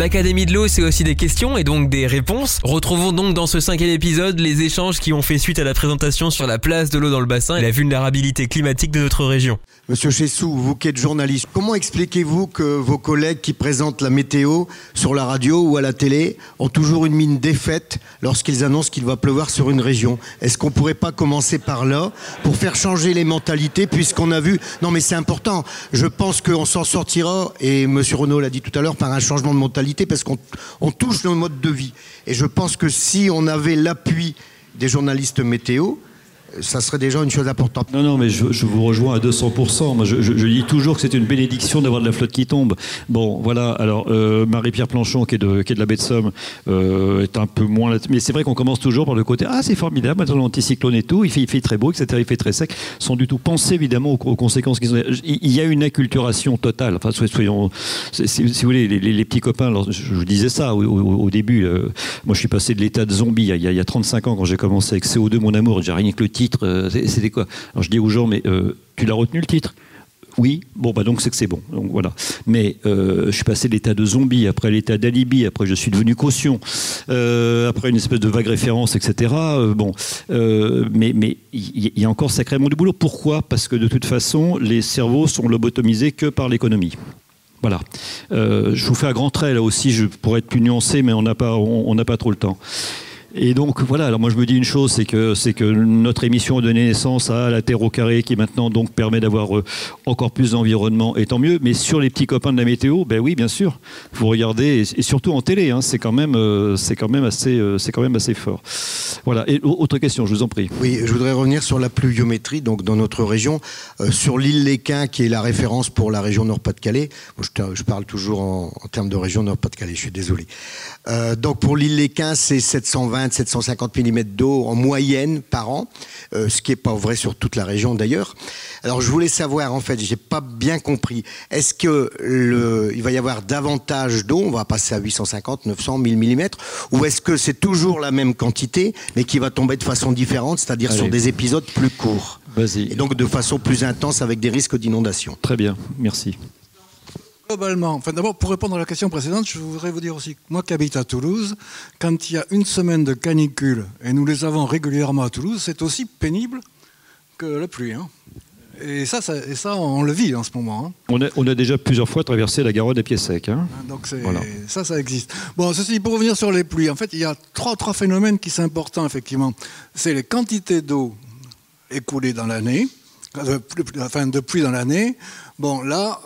L'Académie de l'eau, c'est aussi des questions et donc des réponses. Retrouvons donc dans ce cinquième épisode les échanges qui ont fait suite à la présentation sur la place de l'eau dans le bassin et la vulnérabilité climatique de notre région. Monsieur Chessou, vous qui êtes journaliste, comment expliquez-vous que vos collègues qui présentent la météo sur la radio ou à la télé ont toujours une mine défaite lorsqu'ils annoncent qu'il va pleuvoir sur une région? Est-ce qu'on pourrait pas commencer par là pour faire changer les mentalités puisqu'on a vu... Non mais c'est important, je pense qu'on s'en sortira, et Monsieur Renaud l'a dit tout à l'heure, par un changement de mentalité parce qu'on on touche nos modes de vie. Et je pense que si on avait l'appui des journalistes météo, ça serait déjà une chose importante. Non, non, mais je, vous rejoins à 200%. Moi, je, dis toujours que c'est une bénédiction d'avoir de la flotte qui tombe. Bon, voilà. Alors, euh, Marie-Pierre Planchon, qui est, de, la baie de Somme, euh, est un peu moins. Mais c'est vrai qu'on commence toujours par le côté Ah, c'est formidable, maintenant l'anticyclone et tout, il fait, très beau, etc., il fait très sec. Sans du tout penser, évidemment, aux, conséquences qu'ils ont. Il y a une acculturation totale. Enfin, soyons. Si, vous voulez, les, petits copains, je, vous disais ça au, début. Euh, moi, je suis passé de l'état de zombie il y, a, il y a 35 ans quand j'ai commencé avec CO2, mon amour. J'ai rien que le euh, c'était quoi Alors je dis aux gens, mais euh, tu l'as retenu le titre? Oui, bon, bah donc c'est que c'est bon. Donc voilà. Mais euh, je suis passé de l'état de zombie, après l'état d'alibi, après je suis devenu caution, après une espèce de vague référence, etc. bon, mais mais il y, a encore sacrément du boulot. Pourquoi? Parce que de toute façon, les cerveaux sont lobotomisés que par l'économie. Voilà. je vous fais un grand trait là aussi. Je pourrais être plus nuancé, mais on n'a pas on n'a pas trop le temps. Et donc voilà, alors moi je me dis une chose, c'est que, que notre émission a donné naissance à la Terre au carré qui maintenant donc permet d'avoir euh, encore plus d'environnement et tant mieux. Mais sur les petits copains de la météo, ben oui bien sûr, vous regardez et, surtout en télé, hein, c'est quand même euh, quand assez euh, quand même assez fort. Voilà. Et autre question, je vous en prie. Oui, je voudrais revenir sur la pluviométrie donc dans notre région, sur l'île Léquin qui est la référence pour la région Nord-Pas-de-Calais. Je, parle toujours en, en termes de région Nord-Pas-de-Calais, je suis désolé. donc pour l'île Léquin, c'est 720 750 mm d'eau en moyenne par an, euh, ce qui n'est pas vrai sur toute la région d'ailleurs. Alors je voulais savoir, en fait, j'ai pas bien compris, est-ce que le, il va y avoir davantage d'eau, on va passer à 850, 900, 1000 mm, ou est-ce que c'est toujours la même quantité, mais qui va tomber de façon différente, c'est-à-dire sur des épisodes plus courts? Et donc de façon plus intense avec des risques d'inondation. Très bien, merci. Globalement, enfin d'abord, pour répondre à la question précédente, je voudrais vous dire aussi que moi qui habite à Toulouse, quand il y a une semaine de canicule, et nous les avons régulièrement à Toulouse, c'est aussi pénible que la pluie. Hein. Et, ça, ça, et ça, on le vit en ce moment. Hein. On, a, on, a, déjà plusieurs fois traversé la Garonne à pieds secs. Hein. Ah, donc ça, ça existe. Bon, ceci, pour revenir sur les pluies, en fait, il y a trois, trois phénomènes qui sont importants, effectivement. C'est les quantités d'eau écoulées dans l'année, enfin de pluie dans l'année, Bon, là,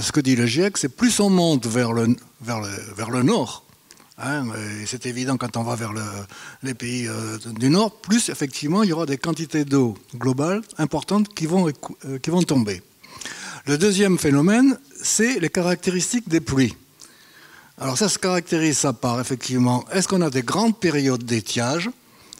ce que dit le GIEC, c'est plus on monte vers le, vers le, vers le nord, hein, c'est évident quand on va vers le, les pays euh, du nord, plus effectivement il y aura des quantités d'eau globales importantes qui vont, euh, qui vont tomber. Le deuxième phénomène, c'est les caractéristiques des pluies. Alors ça se caractérise ça par effectivement, est-ce qu'on a des grandes périodes d'étiage,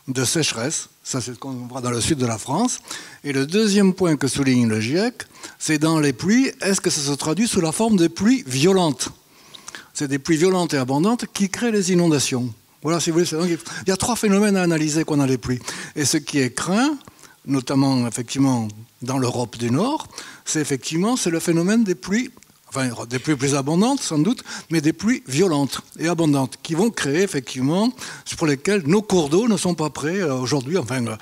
de sécheresse, ça c'est ce qu'on voit dans le sud de la France, et le deuxième point que souligne le GIEC, c'est dans les pluies, est-ce que ça se traduit sous la forme de pluies violentes? C'est des pluies violentes et abondantes qui créent les inondations. Voilà, si vous voulez. il y a trois phénomènes à analyser qu'on a les pluies. Et ce qui est craint, notamment effectivement dans l'Europe du Nord, c'est effectivement c'est le phénomène des pluies enfin des pluies plus abondantes sans doute, mais des pluies violentes et abondantes qui vont créer effectivement, pour lesquelles nos cours d'eau ne sont pas prêts euh, aujourd'hui. Enfin, euh,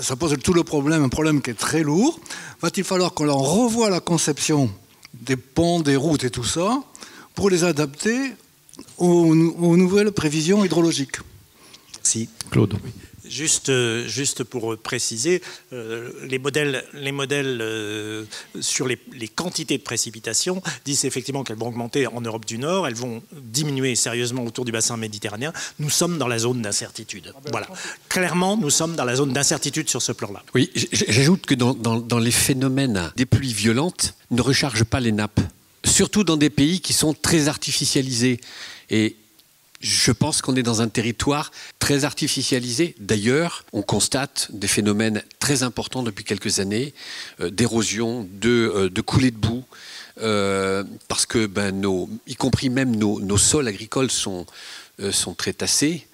ça pose tout le problème, un problème qui est très lourd. Va-t-il falloir qu'on leur revoie la conception des ponts, des routes et tout ça pour les adapter aux, nouvelles prévisions hydrologiques? Si. Claude. Juste, euh, juste pour préciser, euh, les modèles, les modèles euh, sur les, quantités de précipitations disent effectivement qu'elles vont augmenter en Europe du Nord, elles vont diminuer sérieusement autour du bassin méditerranéen. Nous sommes dans la zone d'incertitude. Ah ben, voilà. Clairement, nous sommes dans la zone d'incertitude sur ce plan-là. Oui, j'ajoute que dans, dans les phénomènes des pluies violentes, ne rechargent pas les nappes, surtout dans des pays qui sont très artificialisés. Et je pense qu'on est dans un territoire très artificialisé. D'ailleurs, on constate des phénomènes très importants depuis quelques années, euh, d'érosion, de, euh, de coulées de boue, euh, parce que, ben, nos, y compris même nos, sols agricoles sont, sont très tassés.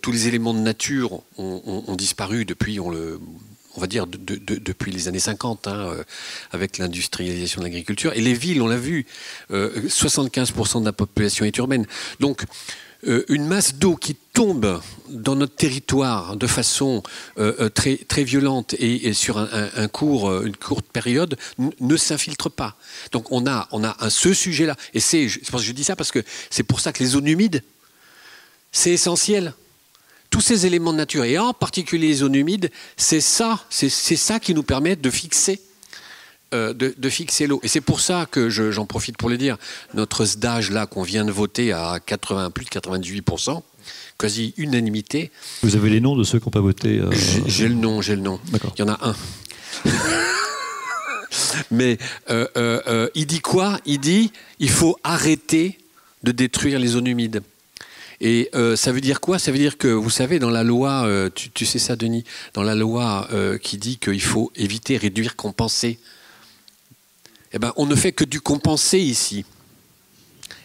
tous les éléments de nature ont, disparu depuis, on va dire, depuis les années 50, hein, euh, avec l'industrialisation de l'agriculture. Et les villes, on l'a vu, 75% de la population est urbaine. Donc, une masse d'eau qui tombe dans notre territoire de façon très, violente et, sur un, court, une courte période ne s'infiltre pas. Donc on a, on a un, ce sujet-là. Et c'est, je, je dis ça parce que c'est pour ça que les zones humides, c'est essentiel tous ces éléments de nature, et en particulier les zones humides, c'est ça, c'est ça qui nous permet de fixer euh, de, fixer l'eau. Et c'est pour ça que j'en profite pour le dire, notre SDAGE là qu'on vient de voter à 80, plus de 98%, quasi unanimité. Vous avez les noms de ceux qui n'ont pas voté euh, J'ai le nom, j'ai le nom. Il y en a un. Mais euh, il dit quoi? Il dit il faut arrêter de détruire les zones humides. Et euh, ça veut dire quoi? Ça veut dire que, vous savez, dans la loi, euh, tu, sais ça, Denis, dans la loi euh, qui dit qu'il faut éviter, réduire, compenser, eh ben, on ne fait que du compenser ici.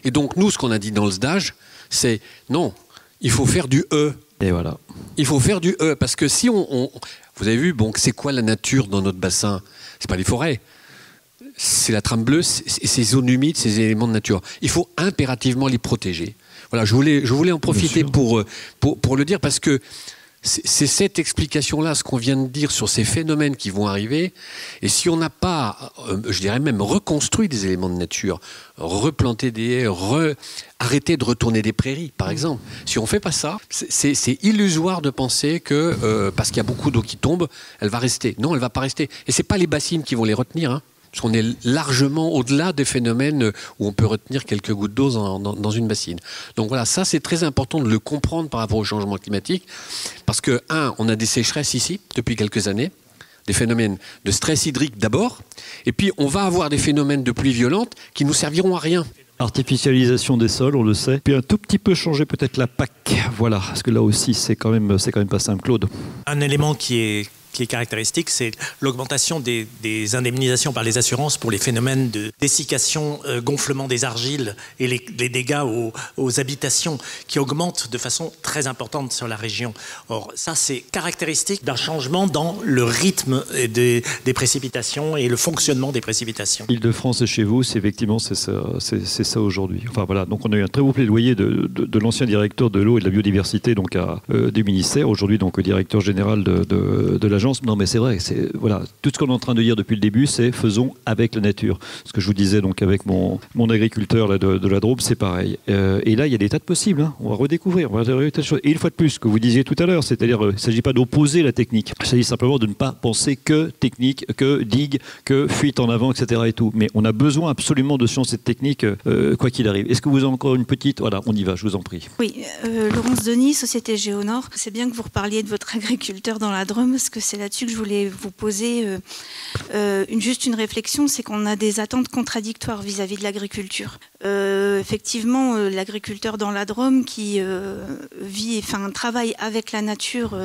Et donc, nous, ce qu'on a dit dans le SDAGE, c'est non, il faut faire du E. Et voilà. Il faut faire du E, parce que si on. vous avez vu, bon, c'est quoi la nature dans notre bassin? C'est pas les forêts c'est la trame bleue, c'est ces zones humides, ces éléments de nature. Il faut impérativement les protéger. Voilà, je voulais, je voulais en profiter pour, euh, pour, pour, le dire parce que c'est cette explication-là, ce qu'on vient de dire sur ces phénomènes qui vont arriver. Et si on n'a pas, euh, je dirais même, reconstruit des éléments de nature, replanté des haies, re, arrêté de retourner des prairies, par exemple, si on ne fait pas ça, c'est illusoire de penser que euh, parce qu'il y a beaucoup d'eau qui tombe, elle va rester. Non, elle ne va pas rester. Et ce n'est pas les bassines qui vont les retenir. Hein parce qu'on est largement au-delà des phénomènes où on peut retenir quelques gouttes d'eau dans, une bassine. Donc voilà, ça c'est très important de le comprendre par rapport au changement climatique, parce que, un, on a des sécheresses ici depuis quelques années, des phénomènes de stress hydrique d'abord, et puis on va avoir des phénomènes de pluie violente qui nous serviront à rien. Artificialisation des sols, on le sait. Puis un tout petit peu changer peut-être la PAC. Voilà, parce que là aussi c'est quand même c'est quand même pas simple, Claude. Un élément qui est qui est caractéristique, c'est l'augmentation des, indemnisations par les assurances pour les phénomènes de dessiccation, euh, gonflement des argiles et les, dégâts aux, habitations qui augmentent de façon très importante sur la région. Or, ça, c'est caractéristique d'un changement dans le rythme des, précipitations et le fonctionnement des précipitations. Île-de-France et chez vous, c'est effectivement c'est ça, ça aujourd'hui. Enfin voilà, donc on a eu un très beau plaidoyer de, de, l'ancien directeur de l'eau et de la biodiversité donc à, euh, du ministère, aujourd'hui donc directeur général de, de l'agence non, mais c'est vrai. Voilà, tout ce qu'on est en train de dire depuis le début, c'est faisons avec la nature. Ce que je vous disais donc avec mon, mon agriculteur là, de, la Drôme, c'est pareil. Euh, et là, il y a des tas de possibles. Hein. On va redécouvrir. On va tas de choses. Et une fois de plus, ce que vous disiez tout à l'heure, c'est-à-dire, euh, il ne s'agit pas d'opposer la technique. Il s'agit simplement de ne pas penser que technique, que digue, que fuite en avant, etc. Et tout. Mais on a besoin absolument de sciences et de techniques, euh, quoi qu'il arrive. Est-ce que vous avez encore une petite Voilà, on y va. Je vous en prie. Oui, Laurence Denis, Société Géonor. C'est bien que vous reparliez de votre agriculteur dans la Drôme, parce que c'est là-dessus que je voulais vous poser euh, euh, juste une réflexion, c'est qu'on a des attentes contradictoires vis-à-vis de l'agriculture. Euh, effectivement, l'agriculteur dans la Drôme qui vit, enfin, travaille avec la nature,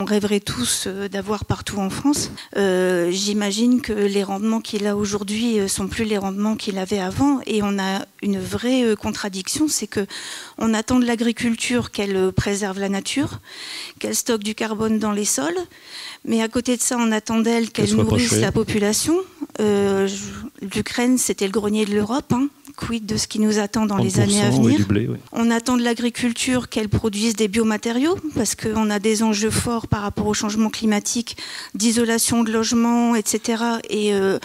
on rêverait tous d'avoir partout en France. J'imagine que les rendements qu'il a aujourd'hui sont plus les rendements qu'il avait avant, et on a une vraie contradiction, c'est que on attend de l'agriculture qu'elle préserve la nature, qu'elle stocke du carbone dans les sols, mais à côté de ça, on attend d'elle qu'elle nourrisse la population. Euh, L'Ukraine, c'était le grenier de l'Europe. Hein. Quid de ce qui nous attend dans les années à venir On attend de l'agriculture qu'elle produise des biomatériaux, parce qu'on a des enjeux forts par rapport au changement climatique, d'isolation de logements, etc. Et euh,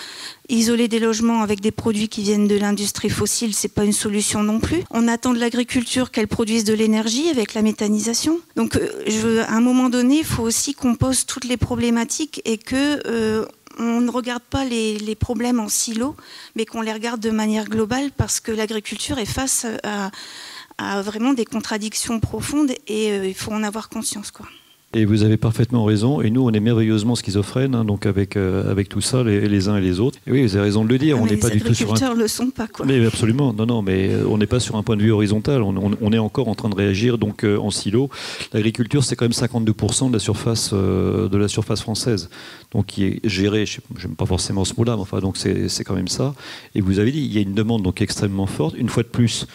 Isoler des logements avec des produits qui viennent de l'industrie fossile, c'est pas une solution non plus. On attend de l'agriculture qu'elle produise de l'énergie avec la méthanisation. Donc, euh, je, à un moment donné, il faut aussi qu'on pose toutes les problématiques et que on ne regarde pas les, problèmes en silo, mais qu'on les regarde de manière globale parce que l'agriculture est face à, vraiment des contradictions profondes et euh, il faut en avoir conscience, quoi. Et vous avez parfaitement raison. Et nous, on est merveilleusement schizophrènes, hein, donc avec, euh, avec tout ça, les, uns et les autres. Et oui, vous avez raison de le dire. Ah, on n'est pas du tout sur un. Le sont pas, quoi. Mais absolument. Non, non, mais euh, on n'est pas sur un point de vue horizontal. On, est encore en train de réagir donc euh, en silo. L'agriculture, c'est quand même 52% de la surface de la surface française, donc qui est gérée. Je n'aime pas forcément ce mot-là, mais enfin, donc c'est quand même ça. Et vous avez dit, il y a une demande donc extrêmement forte. Une fois de plus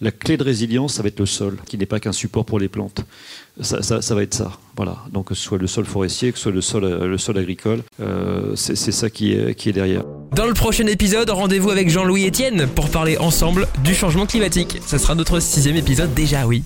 la clé de résilience, ça va être le sol, qui n'est pas qu'un support pour les plantes. Ça, ça, ça, va être ça. Voilà. Donc, que ce soit le sol forestier, que ce soit le sol, le sol agricole, euh, c'est ça qui est, qui est derrière. Dans le prochain épisode, rendez-vous avec Jean-Louis Etienne pour parler ensemble du changement climatique. Ce sera notre sixième épisode déjà, oui.